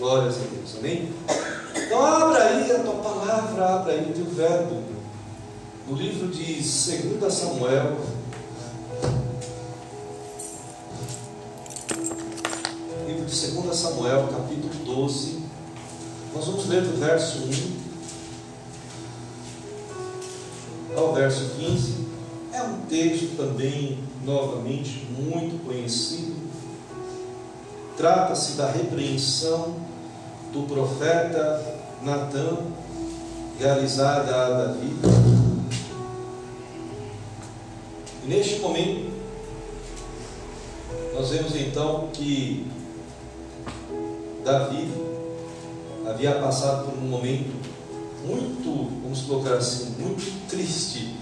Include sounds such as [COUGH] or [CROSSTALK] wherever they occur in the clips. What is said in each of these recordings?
Glórias a Deus, amém? Então abra aí a tua palavra, abra aí o teu verbo. No livro de 2 Samuel. Livro de 2 Samuel, capítulo 12. Nós vamos ler do verso 1 ao verso 15. É um texto também, novamente, muito conhecido. Trata-se da repreensão do profeta Natã, realizada a Davi. E neste momento, nós vemos então que Davi havia passado por um momento muito, vamos colocar assim, muito triste.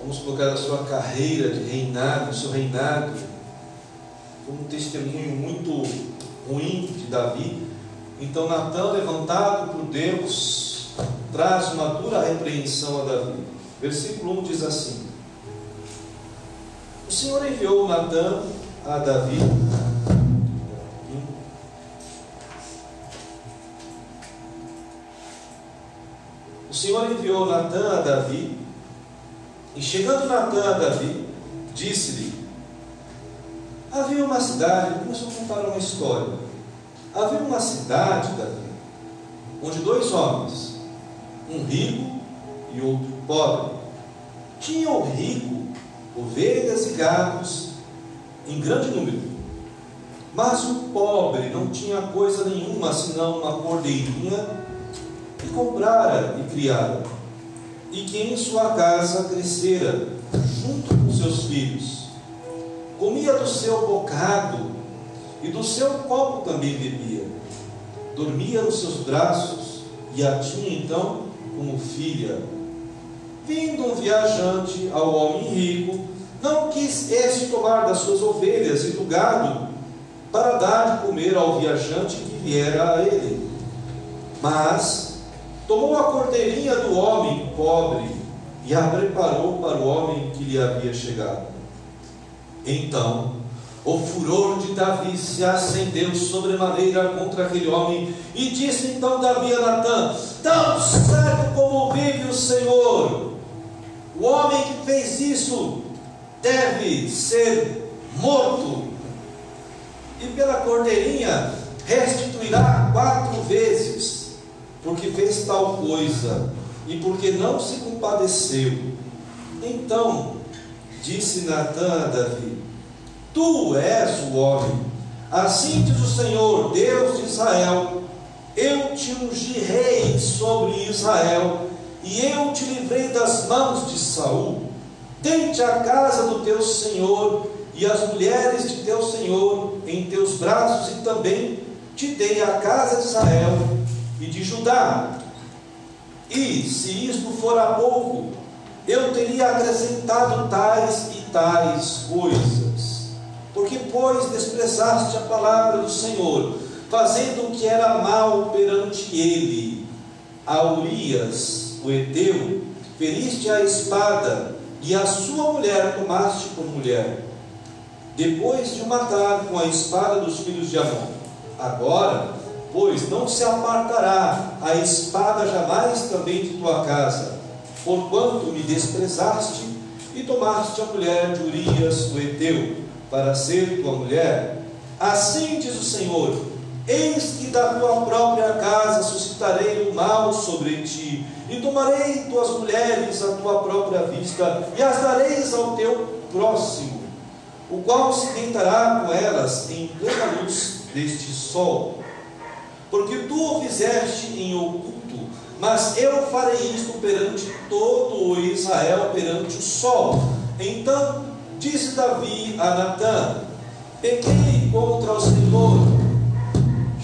Vamos colocar a sua carreira de reinado, o seu reinado, como um testemunho muito ruim de Davi. Então Natan, levantado por Deus, traz uma dura repreensão a Davi. Versículo 1 diz assim: O Senhor enviou Natan a Davi. O Senhor enviou Natan a Davi, e chegando Natan a Davi, disse-lhe: Havia uma cidade, começou a contar uma história. Havia uma cidade, Davi, onde dois homens, um rico e outro pobre, tinham o rico ovelhas e gados em grande número. Mas o pobre não tinha coisa nenhuma senão uma cordeirinha que comprara e criara, e que em sua casa crescera junto com seus filhos comia do seu bocado e do seu copo também bebia. Dormia nos seus braços e a tinha então como filha. Vindo um viajante ao homem rico, não quis este tomar das suas ovelhas e do gado para dar de comer ao viajante que viera a ele. Mas tomou a cordeirinha do homem pobre e a preparou para o homem que lhe havia chegado. Então, o furor de Davi se acendeu sobremaneira contra aquele homem, e disse então Davi a Natã: Tão certo como vive o Senhor, o homem que fez isso deve ser morto, e pela cordeirinha restituirá quatro vezes, porque fez tal coisa e porque não se compadeceu. Então, Disse Natã a Davi: Tu és o homem. Assim diz o Senhor, Deus de Israel: Eu te ungi rei sobre Israel, e eu te livrei das mãos de Saul. Tente a casa do teu Senhor e as mulheres de teu Senhor em teus braços, e também te dei a casa de Israel e de Judá. E se isto for a pouco, eu teria acrescentado tais e tais coisas. Porque, pois, desprezaste a palavra do Senhor, fazendo o que era mal perante ele, a Urias, o Eteu, feriste a espada, e a sua mulher tomaste por mulher, depois de o matar com a espada dos filhos de Amon. Agora, pois, não se apartará a espada jamais também de tua casa porquanto me desprezaste e tomaste a mulher de Urias, o Eteu, para ser tua mulher, assim diz o Senhor: Eis que da tua própria casa suscitarei o mal sobre ti, e tomarei tuas mulheres à tua própria vista, e as dareis ao teu próximo, o qual se deitará com elas em plena luz deste sol. Porque tu o fizeste em oculto mas eu farei isto perante todo Israel, perante o sol. Então disse Davi a Natã: Pequei contra o Senhor.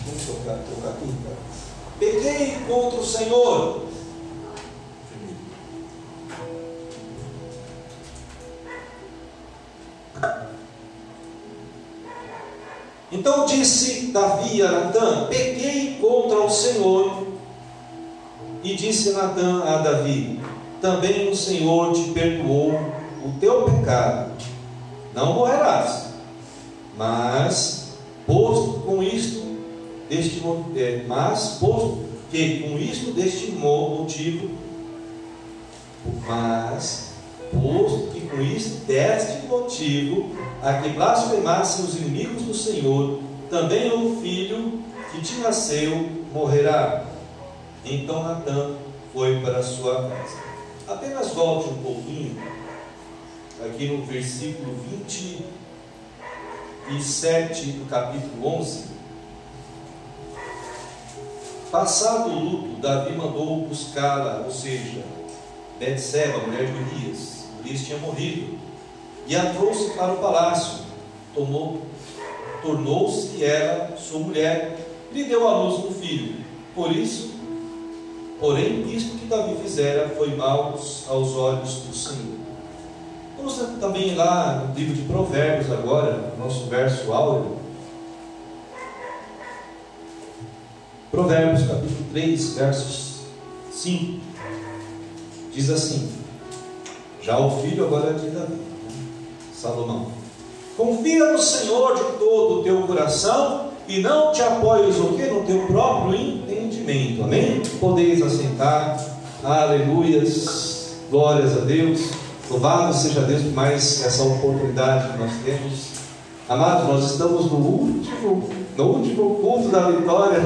Vamos tocar, tocar aqui. Pequei contra o Senhor. Então disse Davi a Natã: Pequei contra o Senhor e disse Natã a Davi: Também o Senhor te perdoou o teu pecado, não morrerás, mas posto com isto, deste, é, mas posto que com isto deste motivo, mas posto que com isto deste motivo, a que blasfemassem os inimigos do Senhor, também o filho que te nasceu morrerá. Então Natan foi para sua casa. Apenas volte um pouquinho, aqui no versículo 27 do capítulo 11. Passado o luto, Davi mandou buscá-la, ou seja, Betseba, mulher de Urias. Urias tinha morrido. E a trouxe para o palácio. Tomou, tornou-se ela sua mulher lhe deu à luz um filho. Por isso, porém, isto que Davi fizera foi mal aos olhos do Senhor. Vamos também lá no livro de Provérbios agora, nosso verso áureo. Provérbios capítulo 3, versos 5. Diz assim: Já o filho agora é de Davi, né? Salomão. Confia no Senhor de todo o teu coração e não te apoies o que? No teu próprio entendimento. Amém? Podeis assentar. Aleluias. Glórias a Deus. Louvado seja Deus por mais essa oportunidade que nós temos. Amados, nós estamos no último, no último culto da vitória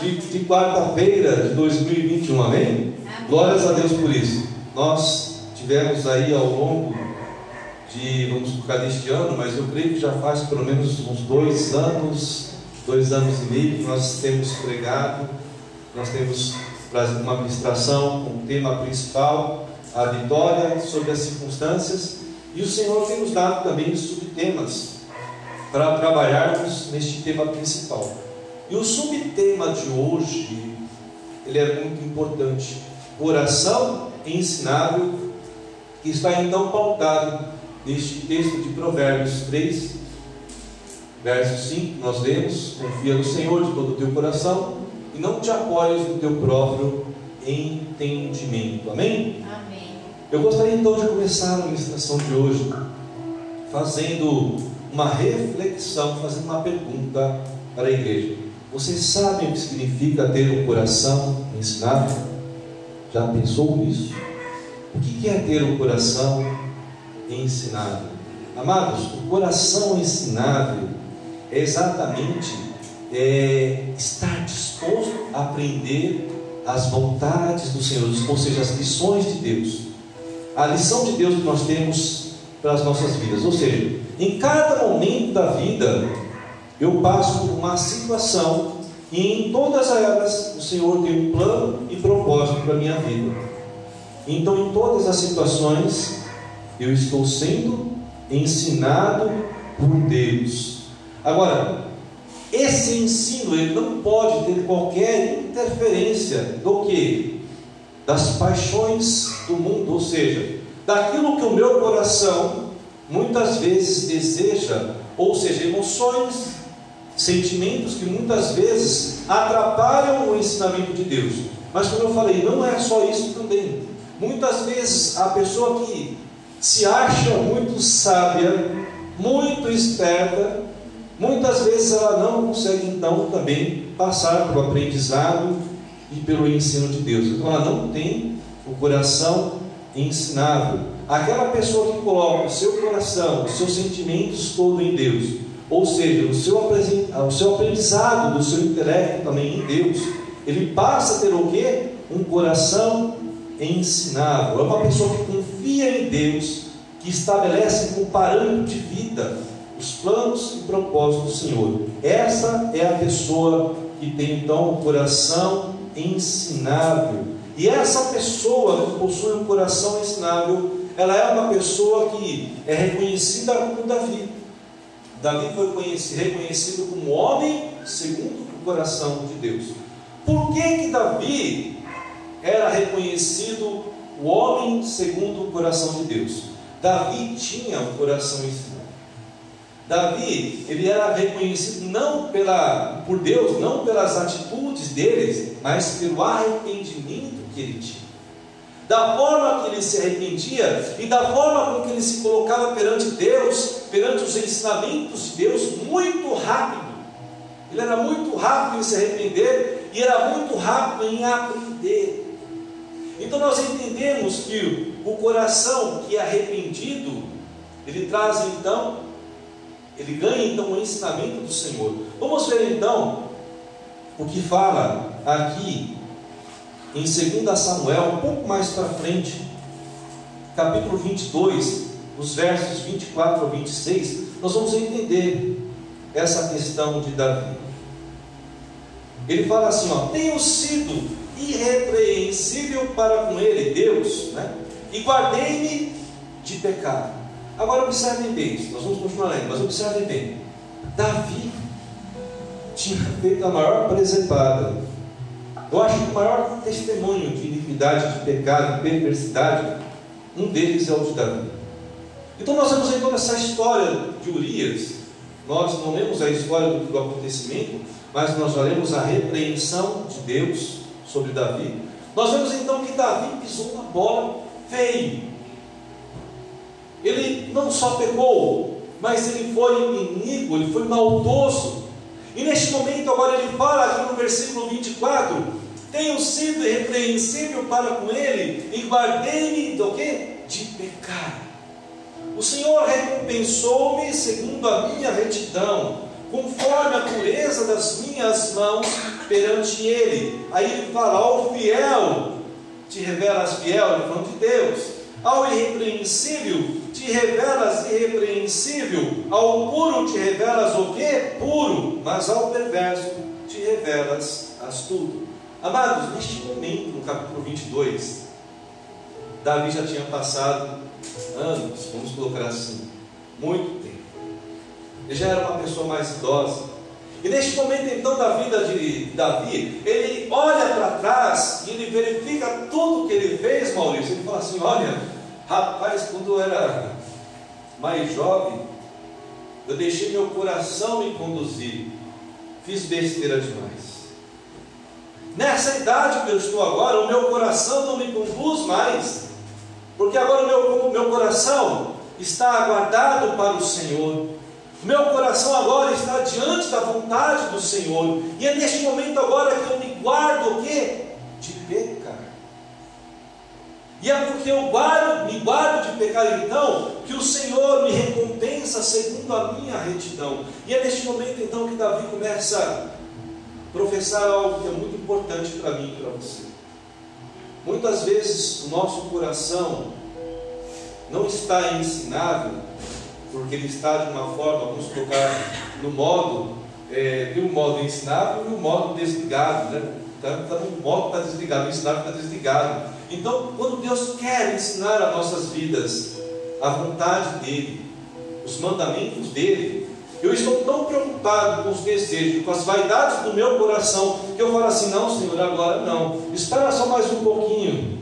de, de quarta-feira de 2021. Amém? Amém? Glórias a Deus por isso. Nós tivemos aí ao longo de, vamos colocar deste ano, mas eu creio que já faz pelo menos uns dois anos, dois anos e meio que nós temos pregado, nós temos uma ministração com o tema principal a vitória sobre as circunstâncias, e o Senhor tem nos dado também subtemas para trabalharmos neste tema principal. E o subtema de hoje, ele é muito importante. Oração ensinável, que está então pautado neste texto de Provérbios 3, verso 5, nós lemos: Confia no Senhor de todo o teu coração e não te apoies no teu próprio entendimento. Amém? Eu gostaria então de começar a ministração de hoje fazendo uma reflexão, fazendo uma pergunta para a igreja. Vocês sabem o que significa ter um coração ensinável? Já pensou nisso? O que é ter um coração ensinável? Amados, o coração ensinável é exatamente é, estar disposto a aprender as vontades do Senhor, ou seja, as lições de Deus a lição de Deus que nós temos para as nossas vidas. Ou seja, em cada momento da vida, eu passo por uma situação e em todas elas o Senhor tem um plano e propósito para a minha vida. Então, em todas as situações, eu estou sendo ensinado por Deus. Agora, esse ensino ele não pode ter qualquer interferência do que das paixões do mundo, ou seja, daquilo que o meu coração muitas vezes deseja, ou seja, emoções, sentimentos que muitas vezes atrapalham o ensinamento de Deus. Mas como eu falei, não é só isso também. Muitas vezes a pessoa que se acha muito sábia, muito esperta, muitas vezes ela não consegue então também passar pelo aprendizado e pelo ensino de Deus. Então ela não tem o coração ensinável. Aquela pessoa que coloca o seu coração, os seus sentimentos todo em Deus, ou seja, o seu, o seu aprendizado do seu intelecto também em Deus, ele passa a ter o que? Um coração ensinável. É uma pessoa que confia em Deus, que estabelece como parâmetro de vida os planos e propósitos do Senhor. Essa é a pessoa que tem então o coração ensinável. E essa pessoa que possui um coração ensinável, ela é uma pessoa que é reconhecida como Davi. Davi foi reconhecido como homem segundo o coração de Deus. Por que que Davi era reconhecido o homem segundo o coração de Deus? Davi tinha um coração ensinável. Davi, ele era reconhecido não pela, por Deus, não pelas atitudes dele, mas pelo arrependimento que ele tinha. Da forma que ele se arrependia e da forma com que ele se colocava perante Deus, perante os ensinamentos de Deus, muito rápido. ele era muito rápido em se arrepender e era muito rápido em aprender. Então nós entendemos que o coração que é arrependido, ele traz então, ele ganha então o ensinamento do Senhor. Vamos ver então o que fala aqui em 2 Samuel, um pouco mais para frente, capítulo 22, os versos 24 a 26, nós vamos entender essa questão de Davi. Ele fala assim: ó, tenho sido irrepreensível para com ele, Deus, né? e guardei-me de pecado. Agora observem bem nós vamos continuar lendo, mas observem bem. Davi tinha feito a maior presepada. Eu acho que o maior testemunho de iniquidade, de pecado, de perversidade, um deles é o de Davi. Então nós vemos então essa história de Urias. Nós não lemos a história do, do acontecimento, mas nós lemos a repreensão de Deus sobre Davi. Nós vemos então que Davi pisou na bola feio. Ele não só pecou, mas ele foi iníquo, ele foi maldoso. E neste momento, agora ele fala aqui no versículo 24: Tenho sido irrepreensível para com ele, e guardei-me do que? De pecar. O Senhor recompensou-me segundo a minha retidão, conforme a pureza das minhas mãos perante Ele. Aí ele fala: ao fiel te revelas fiel, ele falando de Deus. Ao irrepreensível te revelas irrepreensível, ao puro te revelas o que? Puro, mas ao perverso te revelas astuto. Amados, neste momento, no capítulo 22, Davi já tinha passado anos, vamos colocar assim, muito tempo. Ele já era uma pessoa mais idosa. E neste momento então da vida de Davi, ele olha para trás e ele verifica tudo que ele fez, Maurício. Ele fala assim: olha, rapaz, quando eu era mais jovem, eu deixei meu coração me conduzir, fiz besteira demais. Nessa idade que eu estou agora, o meu coração não me conduz mais. Porque agora o meu, meu coração está guardado para o Senhor. Meu coração agora está diante da vontade do Senhor. E é neste momento agora que eu me guardo o quê? De pecar. E é porque eu guardo, me guardo de pecar então, que o Senhor me recompensa segundo a minha retidão. E é neste momento então que Davi começa a professar algo que é muito importante para mim e para você. Muitas vezes o nosso coração não está ensinável, porque ele está de uma forma, vamos colocar no modo, é, tem um modo ensinável e um modo desligado, né? Está tá no modo que está desligado, o ensinável está desligado. Então, quando Deus quer ensinar as nossas vidas a vontade dEle, os mandamentos dEle, eu estou tão preocupado com os desejos, com as vaidades do meu coração, que eu falo assim: não, Senhor, agora não. Espera só mais um pouquinho.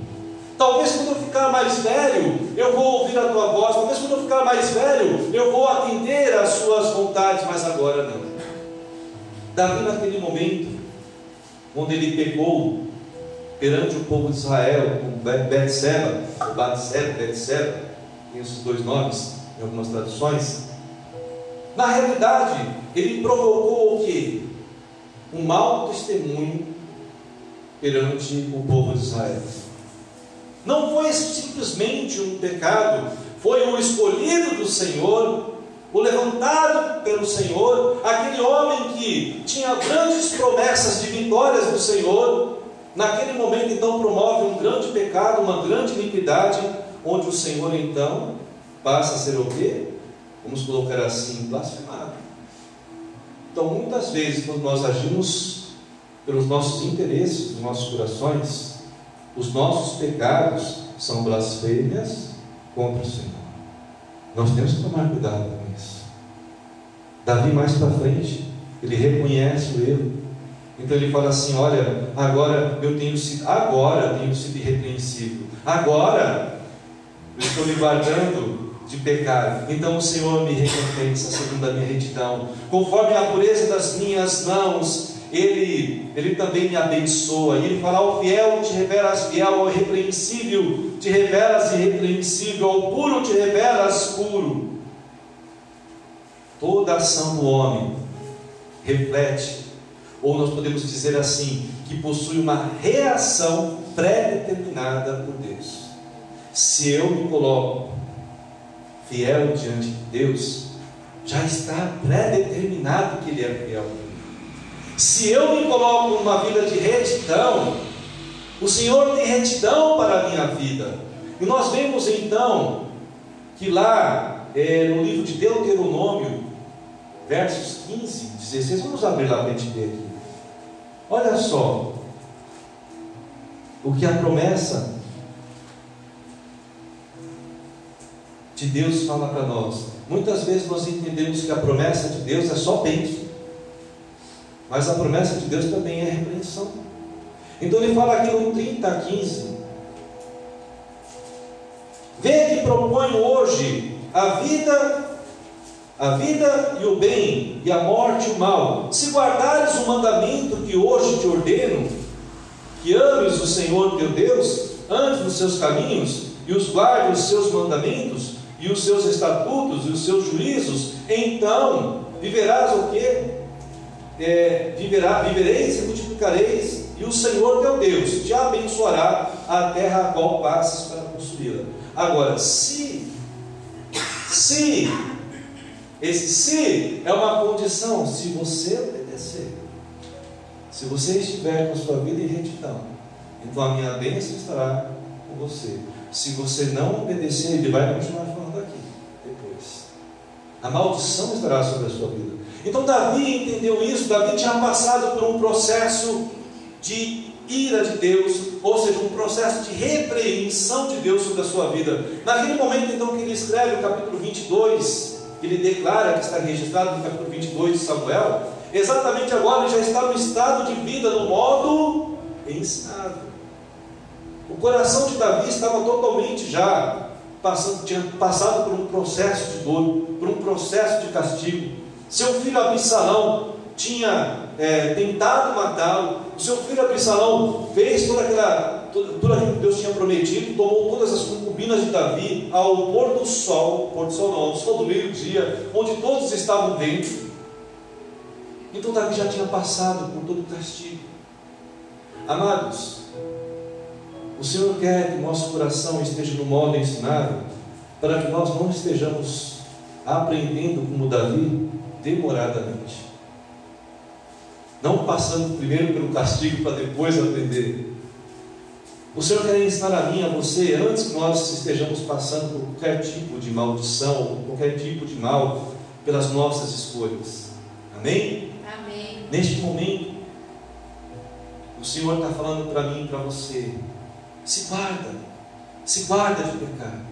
Talvez quando eu ficar mais velho, eu vou ouvir a tua voz. Talvez quando eu ficar mais velho, eu vou atender às suas vontades, mas agora não. Davi, naquele momento, onde ele pegou perante o povo de Israel, com Betseba, Batseba, Betseba, tem esses dois nomes em algumas traduções, na realidade, ele provocou o que? Um mau testemunho perante o povo de Israel. Não foi simplesmente um pecado, foi o escolhido do Senhor, o levantado pelo Senhor, aquele homem que tinha grandes promessas de vitórias do Senhor, naquele momento então promove um grande pecado, uma grande iniquidade, onde o Senhor então passa a ser o quê? vamos colocar assim, blasfemado. Então, muitas vezes, quando nós agimos pelos nossos interesses, dos nossos corações, os nossos pecados são blasfêmias contra o Senhor. Nós temos que tomar cuidado com isso. Davi, mais para frente, ele reconhece o erro. Então ele fala assim: Olha, agora eu tenho sido, agora tenho sido irrepreensível. Agora eu estou me guardando de pecado. Então o Senhor me recompensa segundo a minha retidão. Conforme a pureza das minhas mãos, Ele, Ele também me abençoa. E Ele fala: ao fiel te revelas fiel, ao irrepreensível te revelas irrepreensível, ao puro te revelas puro. Toda ação do homem reflete ou nós podemos dizer assim, que possui uma reação pré-determinada por Deus. Se eu me coloco fiel diante de Deus, já está pré-determinado que Ele é fiel. Se eu me coloco numa vida de retidão, o Senhor tem retidão para a minha vida. E nós vemos então que lá é, no livro de Deuteronômio, versos 15, 16, vamos abrir lá para a gente ver aqui. Olha só o que a promessa de Deus fala para nós. Muitas vezes nós entendemos que a promessa de Deus é só bênção, mas a promessa de Deus também é repreensão. Então ele fala aqui no 30 a 15: Vê que proponho hoje a vida a vida e o bem, e a morte e o mal. Se guardares o mandamento que hoje te ordeno, que ames o Senhor teu Deus, andes nos seus caminhos, e os guardes os seus mandamentos, e os seus estatutos, e os seus juízos, então viverás o quê? É, viverá, vivereis e multiplicareis, e o Senhor teu Deus te abençoará a terra a qual passes para possuí-la. Agora, se, se esse se é uma condição, se você obedecer. Se você estiver com sua vida em retidão, então a minha bênção estará com você. Se você não obedecer, ele vai continuar falando aqui depois. A maldição estará sobre a sua vida. Então Davi entendeu isso. Davi tinha passado por um processo de ira de Deus, ou seja, um processo de repreensão de Deus sobre a sua vida. Naquele momento, então, que ele escreve o capítulo 22, ele declara que está registrado no capítulo 22 de Samuel, exatamente agora ele já está no estado de vida, no modo ensinado. O coração de Davi estava totalmente já passando, tinha passado por um processo de dor, por um processo de castigo. Seu filho Absalão tinha é, tentado matá-lo. Seu filho Absalão fez toda aquela, tudo, aquilo que Deus tinha prometido, tomou todas as concubinas de Davi ao pôr do sol, pôr do sol não, ao sol do meio-dia, onde todos estavam dentro. Então Davi já tinha passado por todo o castigo. Amados, o Senhor quer que nosso coração esteja no modo ensinado, para que nós não estejamos aprendendo como Davi demoradamente não passando primeiro pelo castigo para depois aprender. O Senhor quer ensinar a mim, a você, antes que nós estejamos passando por qualquer tipo de maldição, qualquer tipo de mal, pelas nossas escolhas. Amém? Amém. Neste momento, o Senhor está falando para mim e para você: se guarda, se guarda de pecar,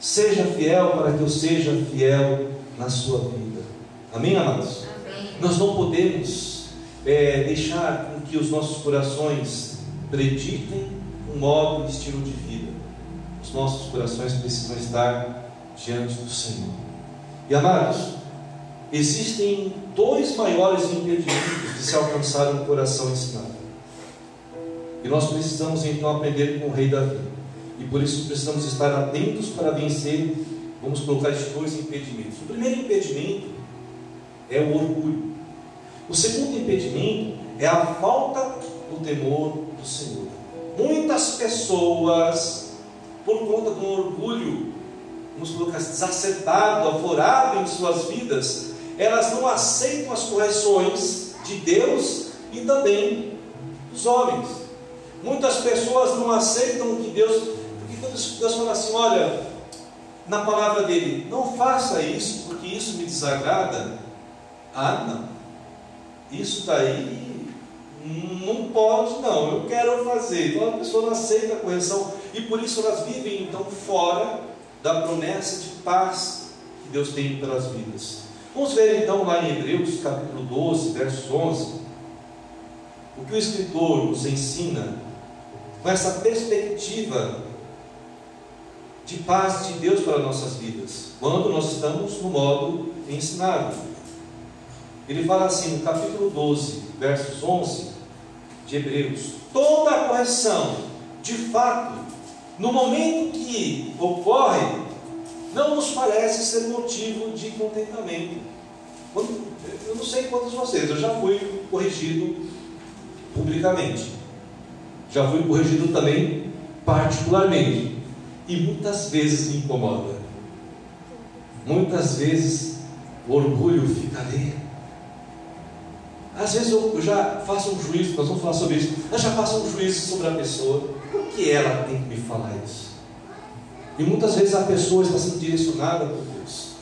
seja fiel para que eu seja fiel na sua vida. Amém, amados? Amém. Nós não podemos é, deixar com que os nossos corações preditem um modo e estilo de vida. Os nossos corações precisam estar diante do Senhor. E amados, existem dois maiores impedimentos de se alcançar um coração ensinado. E nós precisamos então aprender com o rei Davi. E por isso precisamos estar atentos para vencer, vamos colocar estes dois impedimentos. O primeiro impedimento é o orgulho. O segundo impedimento é a falta do temor do Senhor. Muitas pessoas, por conta do orgulho, vamos colocar exacerbado, aflorado em suas vidas, elas não aceitam as correções de Deus e também dos homens. Muitas pessoas não aceitam que Deus, porque quando Deus fala assim, olha, na palavra dele, não faça isso, porque isso me desagrada. Ah, não. Isso daí não pode, não, eu quero fazer. Então a pessoa não aceita a correção e por isso elas vivem então fora da promessa de paz que Deus tem pelas vidas. Vamos ver então lá em Hebreus capítulo 12, versos 11, o que o escritor nos ensina com essa perspectiva de paz de Deus para nossas vidas, quando nós estamos no modo ensinado. Ele fala assim no capítulo 12, versos 11 de Hebreus: toda a correção, de fato, no momento que ocorre, não nos parece ser motivo de contentamento. eu não sei quantos de vocês, eu já fui corrigido publicamente. Já fui corrigido também particularmente. E muitas vezes me incomoda. Muitas vezes o orgulho fica ali. Às vezes eu já faço um juízo, nós vamos falar sobre isso, eu já faço um juízo sobre a pessoa. Por que ela tem que me falar isso? E muitas vezes a pessoa está sendo direcionada por Deus.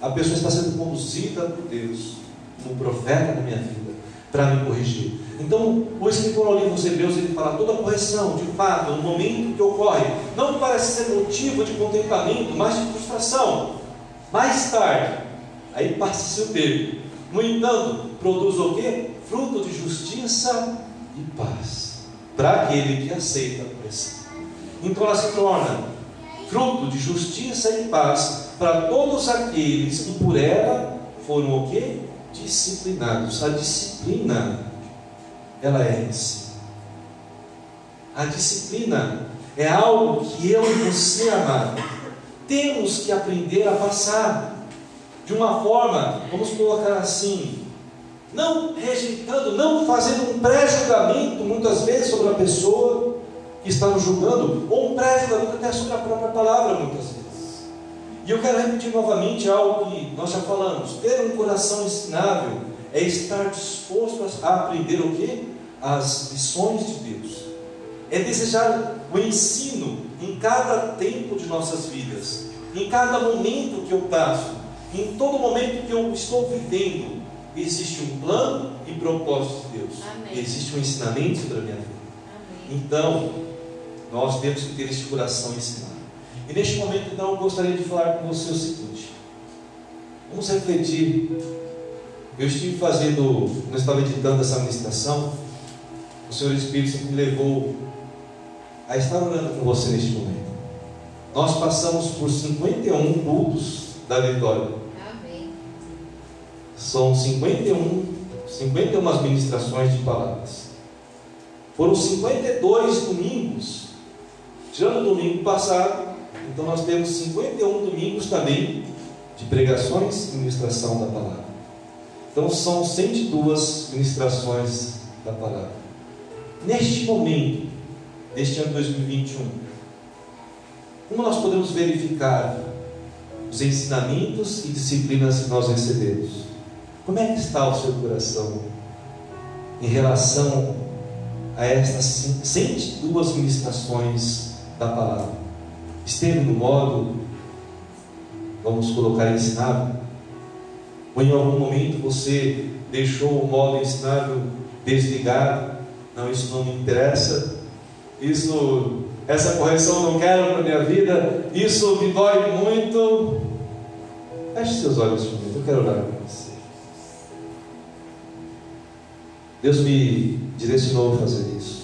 A pessoa está sendo conduzida por Deus, como profeta da minha vida, para me corrigir. Então, o escritor ao livro dos Hebreus, ele fala, toda correção, de fato, no momento que ocorre, não parece ser motivo de contentamento, mas de frustração. Mais tarde, aí passa-se o tempo. No entanto, produz o quê? Fruto de justiça e paz. Para aquele que aceita a pressão. Então ela se torna fruto de justiça e paz para todos aqueles que por ela foram o quê? Disciplinados. A disciplina ela é em si. A disciplina é algo que eu e você, amado, temos que aprender a passar de uma forma, vamos colocar assim, não rejeitando, não fazendo um pré-julgamento muitas vezes sobre a pessoa que está nos julgando, ou um pré-julgamento até sobre a própria palavra muitas vezes. E eu quero repetir novamente algo que nós já falamos: ter um coração ensinável é estar disposto a aprender o que? As lições de Deus. É desejar o ensino em cada tempo de nossas vidas, em cada momento que eu passo, em todo momento que eu estou vivendo. Existe um plano e propósito de Deus. Amém. Existe um ensinamento sobre a minha vida. Amém. Então, nós temos que ter esse coração ensinado. E neste momento, então, eu gostaria de falar com você o seguinte: vamos refletir. Eu estive fazendo, quando estava editando essa ministração, o Senhor Espírito me levou a estar orando com você neste momento. Nós passamos por 51 cultos da vitória. São 51, 51 ministrações de palavras. Foram 52 domingos, tirando o domingo passado, então nós temos 51 domingos também de pregações e ministração da palavra. Então são 102 ministrações da palavra. Neste momento, deste ano 2021, como nós podemos verificar os ensinamentos e disciplinas que nós recebemos? Como é que está o seu coração em relação a estas 102 ministrações da palavra? esteve no modo, vamos colocar ensinável, ou em algum momento você deixou o modo ensinável desligado, não, isso não me interessa, isso, essa correção não quero para minha vida, isso me dói muito. Feche seus olhos eu quero orar Deus me direcionou a fazer isso.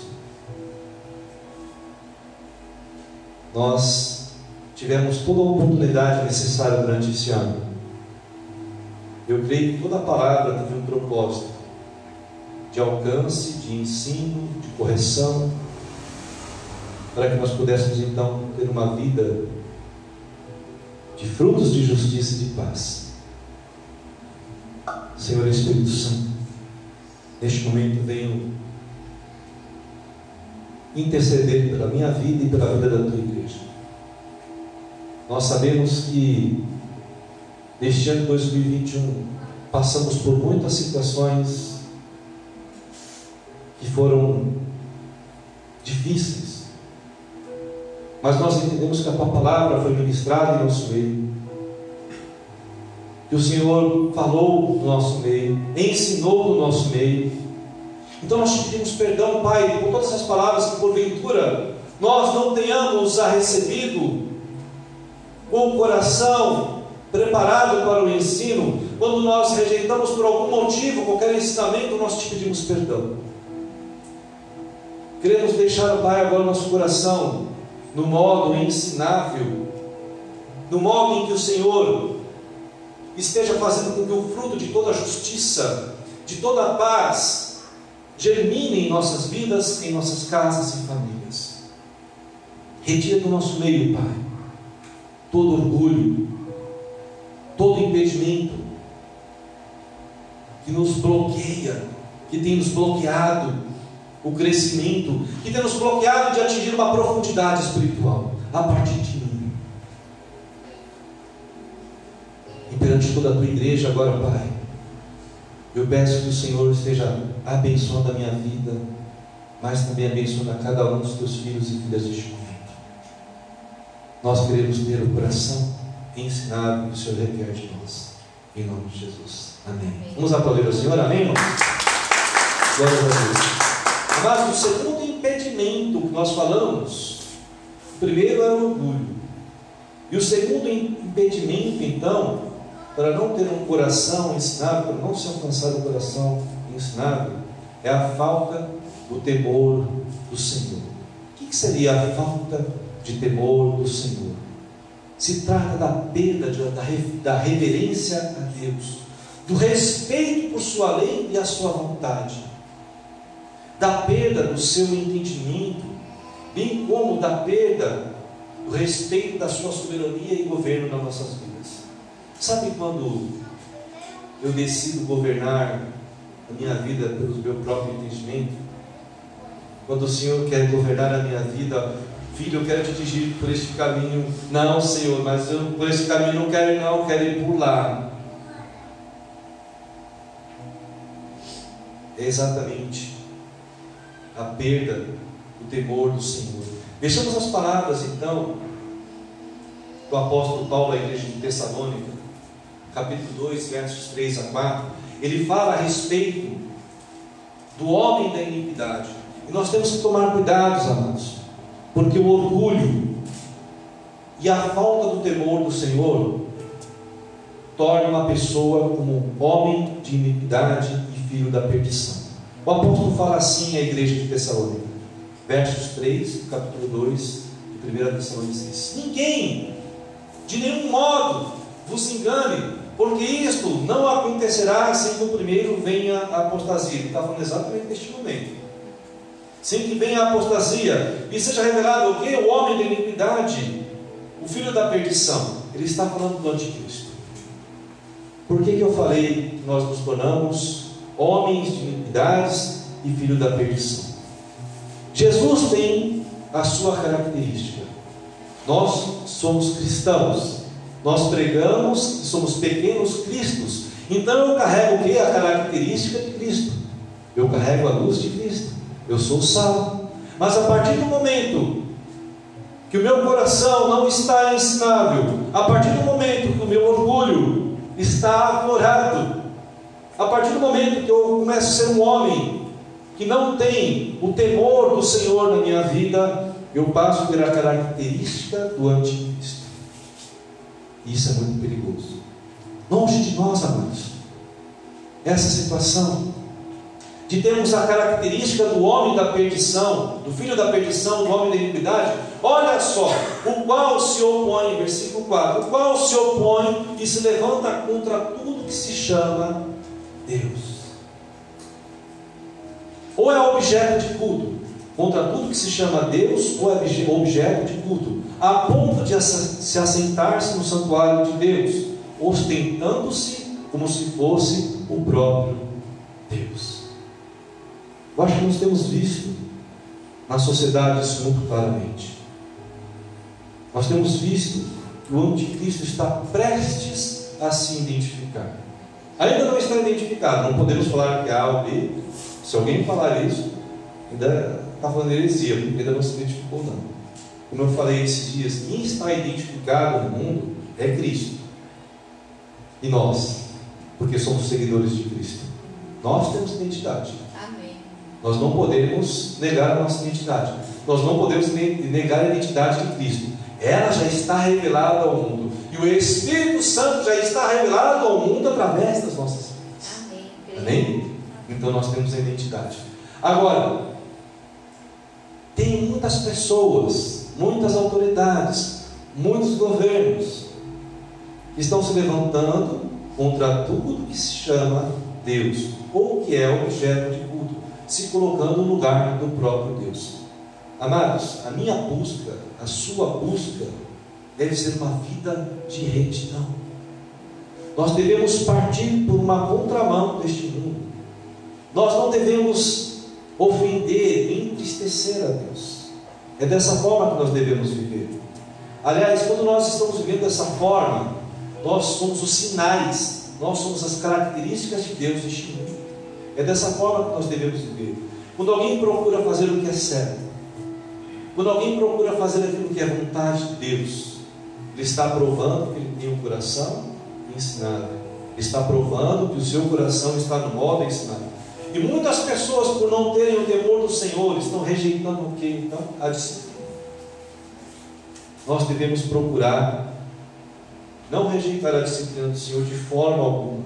nós tivemos toda a oportunidade necessária durante esse ano. Eu creio que toda a palavra teve um propósito de alcance, de ensino, de correção, para que nós pudéssemos então ter uma vida de frutos de justiça e de paz. Senhor Espírito Santo, neste momento venho interceder pela minha vida e pela vida da tua igreja. Nós sabemos que neste ano 2021 passamos por muitas situações que foram difíceis, mas nós entendemos que a tua palavra foi ministrada em nosso meio, que o Senhor falou no nosso meio, ensinou no nosso meio, então nós te pedimos perdão, Pai, por todas essas palavras que porventura nós não tenhamos a recebido com o coração preparado para o ensino, quando nós rejeitamos por algum motivo qualquer ensinamento, nós te pedimos perdão. Queremos deixar, Pai, agora nosso coração no modo ensinável, no modo em que o Senhor esteja fazendo com que o fruto de toda justiça, de toda paz, germine em nossas vidas, em nossas casas e famílias. Retira do nosso meio, Pai, todo orgulho, todo impedimento, que nos bloqueia, que tem nos bloqueado o crescimento, que tem nos bloqueado de atingir uma profundidade espiritual a partir de mim. E perante toda a tua igreja agora, Pai, eu peço que o Senhor esteja abençoando a minha vida, mas também abençoando a cada um dos teus filhos e filhas deste momento. Nós queremos ter o coração ensinado que o Senhor requer de nós. Em nome de Jesus. Amém. Amém. Vamos aplaudir ao Senhor, amém, irmãos? Glória a Deus. Mas o segundo impedimento que nós falamos, o primeiro era o orgulho. E o segundo impedimento, então, para não ter um coração ensinado, para não se alcançar o coração ensinado, é a falta do temor do Senhor. O que seria a falta de temor do Senhor? Se trata da perda da, da reverência a Deus, do respeito por Sua lei e a Sua vontade, da perda do seu entendimento, bem como da perda do respeito da Sua soberania e governo nas nossas vidas. Sabe quando eu decido governar a minha vida pelo meu próprio entendimento? Quando o Senhor quer governar a minha vida, filho, eu quero te dirigir por este caminho. Não, Senhor, mas eu por esse caminho não quero não, quero ir por lá. É exatamente a perda do temor do Senhor. Vejamos as palavras então do apóstolo Paulo à igreja de Tessalônica capítulo 2, versos 3 a 4, ele fala a respeito do homem da iniquidade. E nós temos que tomar cuidados, amados, porque o orgulho e a falta do temor do Senhor torna uma pessoa como homem de iniquidade e filho da perdição. O apóstolo fala assim à igreja de Tessalônica, versos 3, capítulo 2 de 1 Tessalonicenses: Ninguém, de nenhum modo, vos engane, porque isto não acontecerá sem que o primeiro venha a apostasia. Está falando exatamente neste momento. Sem que venha a apostasia e seja revelado o que? O homem da iniquidade, o filho da perdição. Ele está falando do anticristo. Por que, que eu falei que nós nos tornamos homens de iniquidades e filho da perdição? Jesus tem a sua característica. Nós somos cristãos. Nós pregamos que somos pequenos cristos. Então eu carrego o que? A característica de Cristo. Eu carrego a luz de Cristo. Eu sou salvo. Mas a partir do momento que o meu coração não está ensinável, a partir do momento que o meu orgulho está aflorado, a partir do momento que eu começo a ser um homem que não tem o temor do Senhor na minha vida, eu passo a ter a característica do anticristo. Isso é muito perigoso. Longe de nós, amados, essa situação de termos a característica do homem da perdição, do filho da perdição, do homem da iniquidade, olha só, o qual se opõe, versículo 4, o qual se opõe e se levanta contra tudo que se chama Deus. Ou é objeto de culto, contra tudo que se chama Deus, ou é objeto de culto a ponto de se assentar-se no santuário de Deus, ostentando-se como se fosse o próprio Deus. Eu acho que nós temos visto na sociedade isso muito claramente. Nós temos visto que o anticristo está prestes a se identificar. Ainda não está identificado, não podemos falar que A ou B. Se alguém falar isso, ainda está falando heresia, porque ainda não se identificou, não como eu falei esses dias, quem está identificado no mundo é Cristo. E nós, porque somos seguidores de Cristo. Nós temos identidade. Amém. Nós não podemos negar a nossa identidade. Nós não podemos negar a identidade de Cristo. Ela já está revelada ao mundo. E o Espírito Santo já está revelado ao mundo através das nossas vidas. Amém. Amém? Então nós temos a identidade. Agora, tem muitas pessoas muitas autoridades, muitos governos estão se levantando contra tudo que se chama Deus ou que é objeto de culto, se colocando no lugar do próprio Deus. Amados, a minha busca, a sua busca, deve ser uma vida de retidão. nós devemos partir por uma contramão deste mundo. Nós não devemos ofender, entristecer a Deus. É dessa forma que nós devemos viver. Aliás, quando nós estamos vivendo dessa forma, nós somos os sinais, nós somos as características de Deus neste mundo. É dessa forma que nós devemos viver. Quando alguém procura fazer o que é certo, quando alguém procura fazer aquilo que é vontade de Deus, ele está provando que ele tem um coração ensinado. Ele está provando que o seu coração está no modo ensinado. E muitas pessoas, por não terem o temor do Senhor, estão rejeitando o que? Então, a disciplina. Nós devemos procurar não rejeitar a disciplina do Senhor de forma alguma.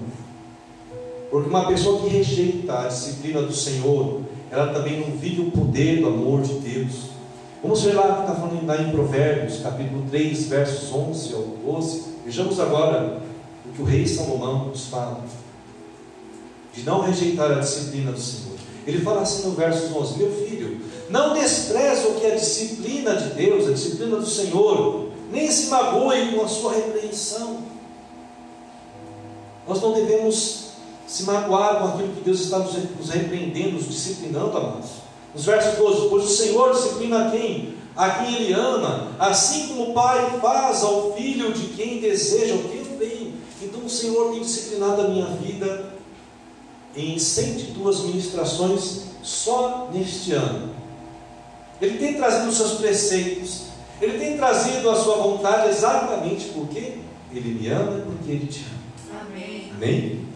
Porque uma pessoa que rejeita a disciplina do Senhor, ela também não vive o poder do amor de Deus. Vamos ver lá que está falando lá em Provérbios, capítulo 3, versos 11 ao 12. Vejamos agora o que o rei Salomão nos fala. De não rejeitar a disciplina do Senhor. Ele fala assim no verso 11: Meu filho, não despreze o que é a disciplina de Deus, a disciplina do Senhor, nem se magoe com a sua repreensão. Nós não devemos se magoar com aquilo que Deus está nos repreendendo, nos disciplinando, amados. Nos versos 12: Pois o Senhor disciplina quem? A quem Ele ama, assim como o Pai faz ao filho de quem deseja o que eu bem. Então o Senhor tem disciplinado a minha vida em 102 ministrações só neste ano. Ele tem trazido os seus preceitos, ele tem trazido a sua vontade exatamente porque ele me ama e porque ele te ama. Amém. Amém?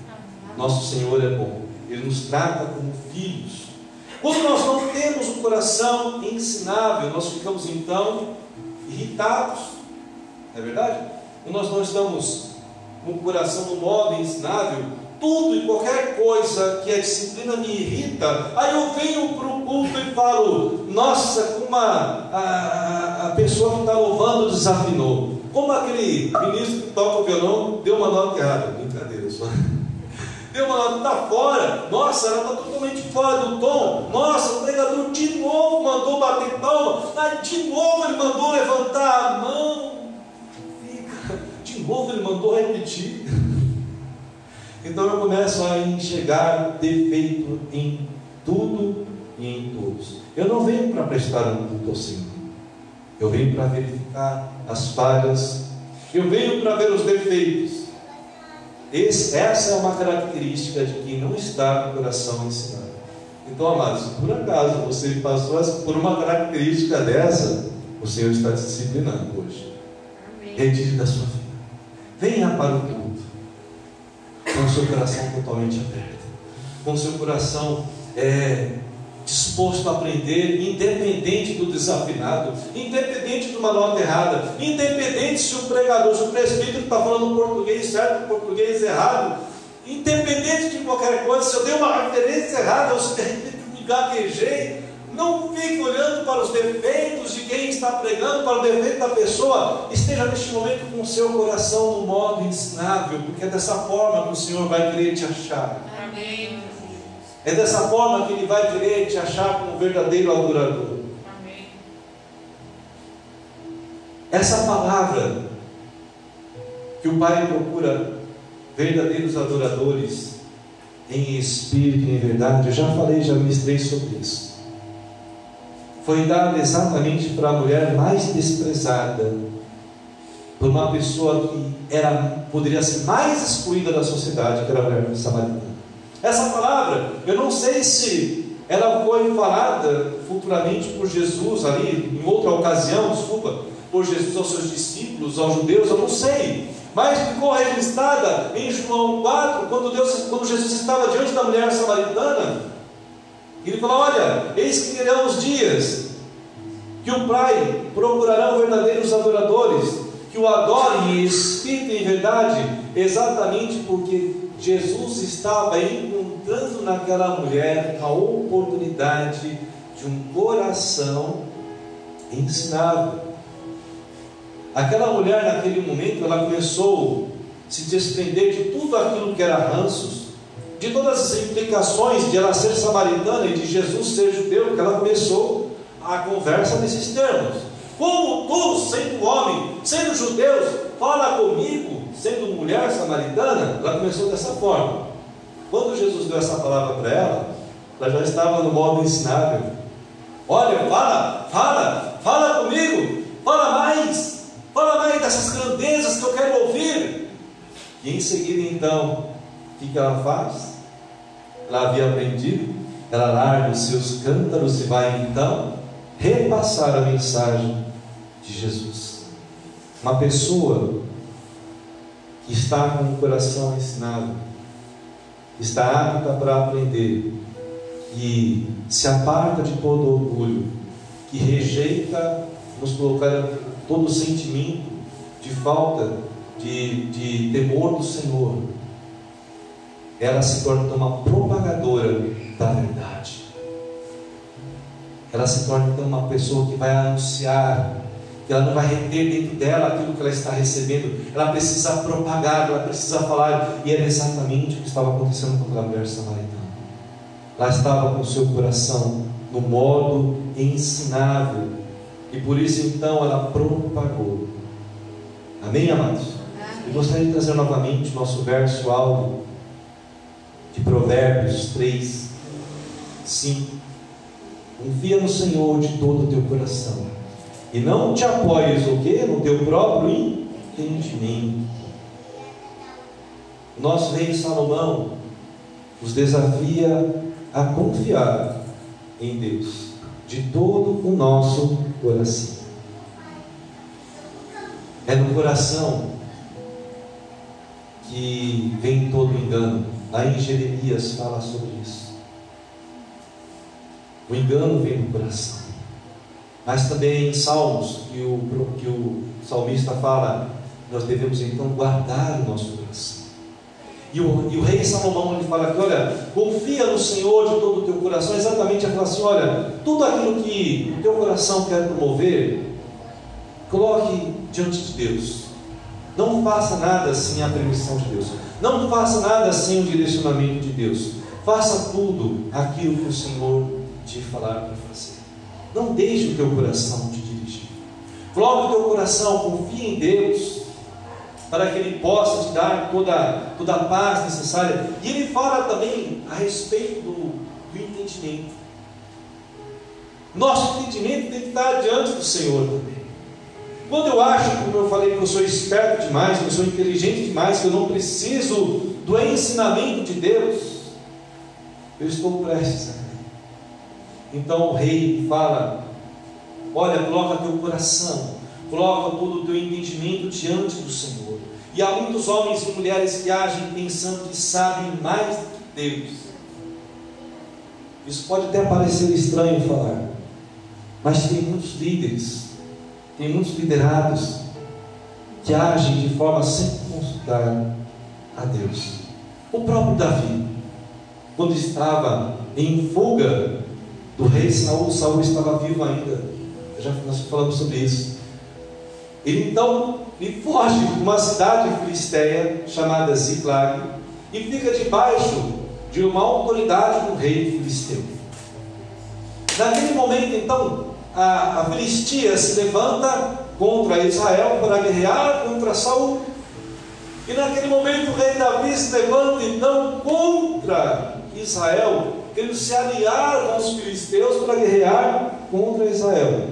Nosso Senhor é bom, ele nos trata como filhos. Quando nós não temos um coração ensinável, nós ficamos então irritados. Não é verdade? Quando nós não estamos com o coração no modo ensinável, tudo e qualquer coisa que a disciplina me irrita, aí eu venho para o culto e falo, nossa, como a, a, a pessoa que está louvando desafinou. Como aquele ministro que toca o violão deu uma nota errada. Brincadeira, só [LAUGHS] deu uma nota, está fora, nossa, ela está totalmente fora do tom, nossa, o pregador de novo mandou bater palma, aí de novo ele mandou levantar a mão, de novo ele mandou repetir. [LAUGHS] Então eu começo a enxergar defeito em tudo e em todos. Eu não venho para prestar um culto assim. Eu venho para verificar as falhas. Eu venho para ver os defeitos. Esse, essa é uma característica de quem não está no coração ensinado. Então, amados, por acaso você passou por uma característica dessa, o Senhor está te disciplinando hoje. Retire da sua vida. Venha para o o seu coração totalmente aberto, com seu coração é, disposto a aprender, independente do desafinado, independente de uma nota errada, independente se o pregador, se o presbítero está falando português certo, português errado, independente de qualquer coisa, se eu dei uma referência errada, ou se de repente me gaguejei, não fique olhando para os defeitos de quem está pregando, para o defeito da pessoa. Esteja neste momento com o seu coração no modo ensinável, porque é dessa forma que o Senhor vai querer te achar. Amém. É dessa forma que Ele vai querer te achar como verdadeiro adorador. Amém. Essa palavra que o Pai procura verdadeiros adoradores em espírito e em verdade, eu já falei, já ministrei sobre isso. Foi dada exatamente para a mulher mais desprezada, por uma pessoa que era, poderia ser mais excluída da sociedade, que era a mulher samaritana. Essa palavra, eu não sei se ela foi falada futuramente por Jesus ali, em outra ocasião, desculpa, por Jesus aos seus discípulos, aos judeus, eu não sei. Mas ficou registrada em João 4, quando, Deus, quando Jesus estava diante da mulher samaritana. Ele falou: Olha, eis que virão os dias que o Pai procurará verdadeiros adoradores, que o adorem em espírito e em verdade, exatamente porque Jesus estava encontrando naquela mulher a oportunidade de um coração ensinável. Aquela mulher, naquele momento, ela começou a se desprender de tudo aquilo que era ranços, de todas as implicações de ela ser samaritana e de Jesus ser judeu, que ela começou a conversa nesses termos. Como todos, sendo homem, sendo judeus, fala comigo, sendo mulher samaritana, ela começou dessa forma. Quando Jesus deu essa palavra para ela, ela já estava no modo ensinável. Olha, fala, fala, fala comigo, fala mais, fala mais dessas grandezas que eu quero ouvir. E em seguida, então, o que ela faz? Ela havia aprendido, ela larga os seus cântaros e vai então repassar a mensagem de Jesus. Uma pessoa que está com o coração ensinado, está apta para aprender e se aparta de todo orgulho, que rejeita, nos colocar todo sentimento de falta de, de temor do Senhor, ela se torna uma propagadora da verdade. Ela se torna então uma pessoa que vai anunciar, que ela não vai reter dentro dela aquilo que ela está recebendo, ela precisa propagar, ela precisa falar, e era exatamente o que estava acontecendo com aquela mulher samaritana. Ela estava com o seu coração no modo ensinável, e por isso então ela propagou. Amém, amados? Eu gostaria de trazer novamente o nosso verso alvo de Provérbios 3, 5. Confia no Senhor de todo o teu coração. E não te apoies o quê? No teu próprio entendimento. O nosso rei Salomão nos desafia a confiar em Deus de todo o nosso coração. É no coração que vem todo engano. Em Jeremias fala sobre isso. O engano vem do coração. Mas também em Salmos, que o, que o salmista fala, nós devemos então guardar o nosso coração. E o, e o rei Salomão ele fala que, olha, confia no Senhor de todo o teu coração, exatamente a falar assim, olha, tudo aquilo que o teu coração quer promover, coloque diante de Deus. Não faça nada sem a permissão de Deus. Não faça nada sem o direcionamento de Deus. Faça tudo aquilo que o Senhor te falar para fazer. Não deixe o teu coração te dirigir. Coloque o teu coração, confie em Deus, para que Ele possa te dar toda, toda a paz necessária. E Ele fala também a respeito do, do entendimento. Nosso entendimento tem que estar diante do Senhor também. Quando eu acho, como eu falei, que eu sou esperto demais, que eu sou inteligente demais, que eu não preciso do ensinamento de Deus, eu estou prestes a cair. Então o rei fala: Olha, coloca teu coração, coloca todo o teu entendimento diante do Senhor. E há muitos homens e mulheres que agem pensando que sabem mais do que Deus. Isso pode até parecer estranho falar, mas tem muitos líderes tem muitos liderados que agem de forma sem consultar a Deus. O próprio Davi, quando estava em fuga do rei Saul, Saul estava vivo ainda. Já nós falamos sobre isso. Ele então ele foge de uma cidade filisteia chamada Ziklag e fica debaixo de uma autoridade do rei filisteu. Naquele momento, então, a, a Filistia se levanta contra Israel para guerrear contra Saul. E naquele momento o rei Davi se levanta então contra Israel, querendo se aliar com os filisteus para guerrear contra Israel.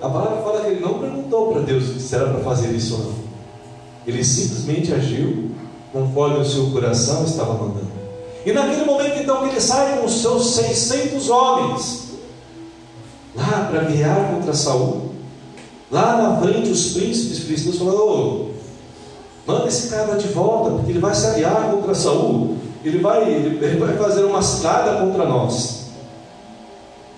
A palavra fala que ele não perguntou para Deus se era para fazer isso ou não. Ele simplesmente agiu conforme o seu coração estava mandando. E naquele momento então que ele sai com os seus 600 homens, lá para guerrear contra Saul. Lá na frente, os príncipes filisteus falaram: manda esse cara de volta, porque ele vai se aliar contra Saul. Ele vai, ele, vai fazer uma cilada contra nós.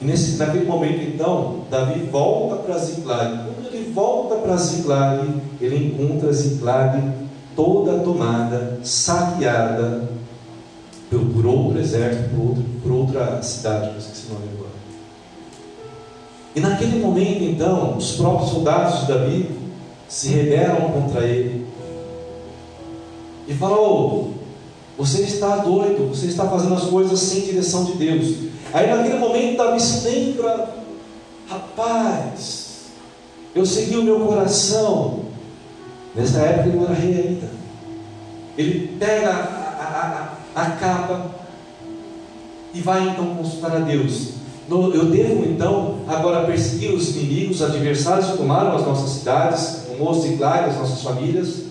E nesse, naquele momento, então, Davi volta para Ziklag. Quando ele volta para Ziklag, ele encontra Ziklag toda tomada, saqueada por, outro exército, por, outro, por outra cidade, não esqueci o nome agora. E naquele momento, então, os próprios soldados de Davi se rebelam contra ele e falam: oh, Você está doido, você está fazendo as coisas sem direção de Deus. Aí naquele momento, Davi se lembra: Rapaz, eu segui o meu coração, Nessa época ele não era rei ainda. Ele pega a, a, a, a capa e vai então consultar a Deus. Eu devo então agora perseguir os inimigos, os adversários que tomaram as nossas cidades, o moço e Clara, as nossas famílias.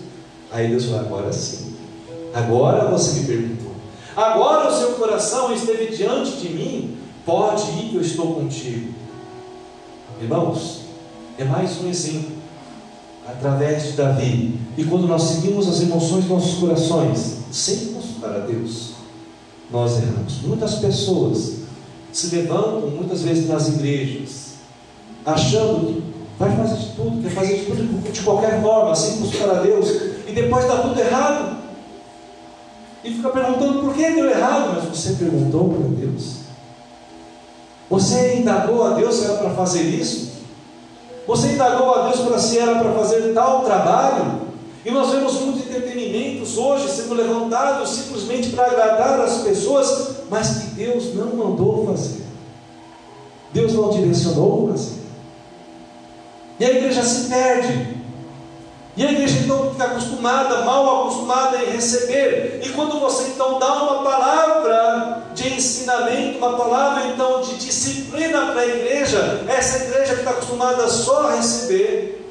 Aí Deus falou: agora sim. Agora você me perguntou. Agora o seu coração esteve diante de mim. Pode ir que eu estou contigo. Irmãos, é mais um exemplo através de Davi. E quando nós seguimos as emoções dos nossos corações, sem consultar a Deus, nós erramos. Muitas pessoas se levantam muitas vezes nas igrejas, achando que vai fazer de tudo, quer fazer de tudo de qualquer forma, sem consultar a Deus, e depois dá tudo errado. E fica perguntando por que deu errado, mas você perguntou para Deus. Você indagou a Deus se era para fazer isso? Você indagou a Deus para se era para fazer tal trabalho? E nós vemos muitos entretenimentos hoje sendo levantados simplesmente para agradar as pessoas, mas que Deus não mandou fazer. Deus não direcionou fazer. E a igreja se perde. E a igreja então fica acostumada, mal acostumada em receber. E quando você então dá uma palavra de ensinamento, uma palavra então de disciplina para a igreja, essa igreja que está acostumada só a receber,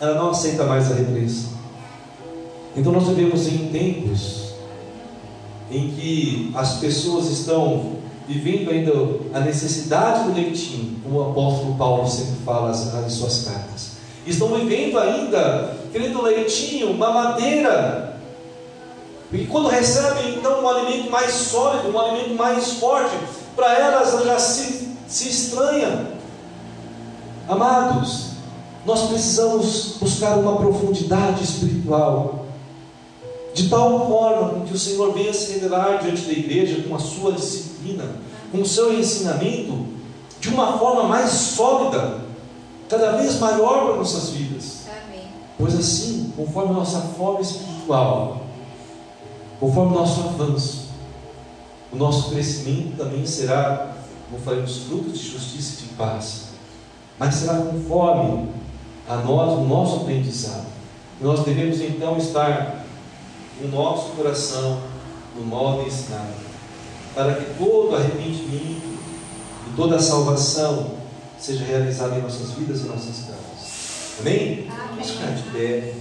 ela não aceita mais a repreensão. Então nós vivemos em tempos em que as pessoas estão vivendo ainda a necessidade do leitinho, como o apóstolo Paulo sempre fala em suas cartas. Estão vivendo ainda querendo leitinho, uma madeira. E quando recebem então um alimento mais sólido, um alimento mais forte, para elas já se, se estranha. Amados, nós precisamos buscar uma profundidade espiritual de tal forma que o Senhor venha se revelar diante da igreja com a sua disciplina, com o seu ensinamento, de uma forma mais sólida, cada vez maior para nossas vidas. Amém. Pois assim, conforme a nossa forma espiritual, conforme o nosso avanço, o nosso crescimento também será, como faremos frutos de justiça e de paz, mas será conforme a nós, o nosso aprendizado. Nós devemos então estar o nosso coração no modo ensinado, para que todo arrependimento e toda salvação seja realizada em nossas vidas e nossas casas. Amém? Amém. Vamos ficar de pé.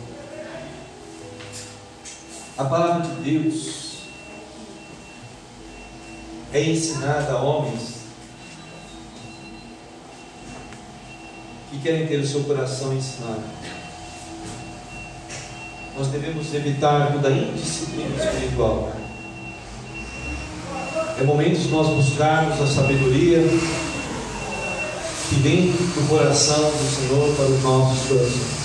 A palavra de Deus é ensinada a homens que querem ter o seu coração ensinado nós devemos evitar toda indisciplina espiritual. É momento de nós buscarmos a sabedoria que vem do coração do Senhor para os nossos corações.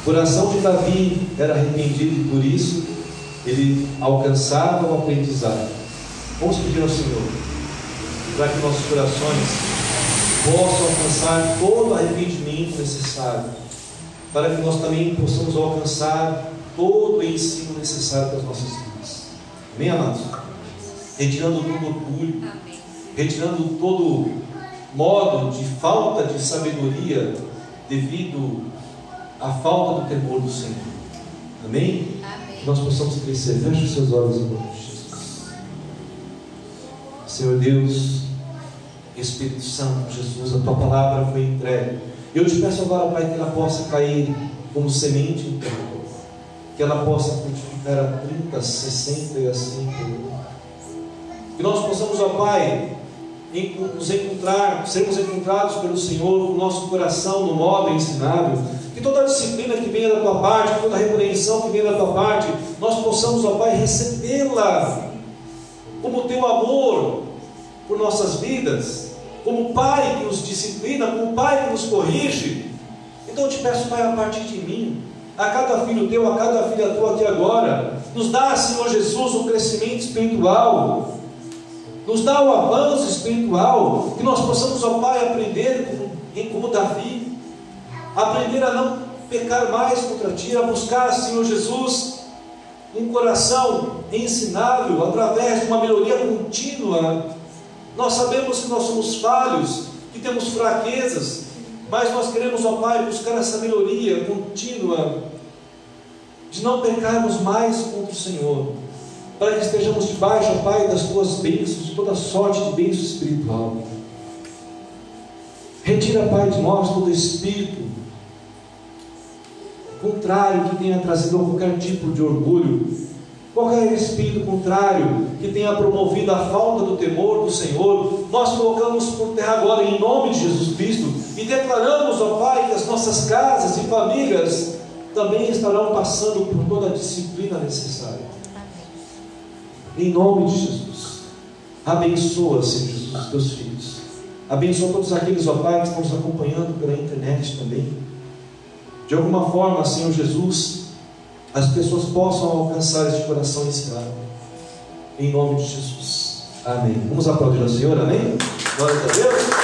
O coração de Davi era arrependido e por isso ele alcançava o aprendizado. Vamos pedir ao Senhor para que nossos corações possam alcançar todo o arrependimento necessário para que nós também possamos alcançar todo o ensino necessário para as nossas vidas. Amém, amados? Retirando todo orgulho, retirando todo modo de falta de sabedoria devido à falta do temor do Senhor. Amém? Amém. Que nós possamos crescer. Feche os seus olhos em nome de Jesus. Senhor Deus, Espírito Santo, Jesus, a tua palavra foi entregue eu te peço agora, Pai, que ela possa cair como semente em campo, que ela possa frutificar a 30, 60 e assim Que nós possamos, ó Pai, nos encontrar, sermos encontrados pelo Senhor, o nosso coração no modo ensinável, que toda disciplina que venha da tua parte, toda repreensão que venha da tua parte, nós possamos, ó Pai, recebê-la como teu amor por nossas vidas como Pai que nos disciplina, como Pai que nos corrige. Então eu te peço, Pai, a partir de mim, a cada filho teu, a cada filha tua aqui agora, nos dá, Senhor Jesus, um crescimento espiritual, nos dá o um avanço espiritual, que nós possamos, ó Pai, aprender como, como Davi, aprender a não pecar mais contra Ti, a buscar, Senhor Jesus, um coração ensinável através de uma melhoria contínua nós sabemos que nós somos falhos, que temos fraquezas, mas nós queremos, ó Pai, buscar essa melhoria contínua de não pecarmos mais contra o Senhor, para que estejamos debaixo, ó Pai, das tuas bênçãos, de toda sorte de bênção espiritual. Retira, Pai, de nós todo espírito contrário que tenha trazido qualquer tipo de orgulho, qualquer espírito contrário que tenha promovido a falta do temor do Senhor, nós colocamos por terra agora em nome de Jesus Cristo e declaramos, ó Pai, que as nossas casas e famílias também estarão passando por toda a disciplina necessária. Em nome de Jesus. Abençoa, Senhor Jesus, os teus filhos. Abençoa todos aqueles, ó Pai, que estão nos acompanhando pela internet também. De alguma forma, Senhor Jesus, as pessoas possam alcançar este coração ensinado. Em nome de Jesus. Amém. Vamos aplaudir ao Senhor, amém? Glória a Deus.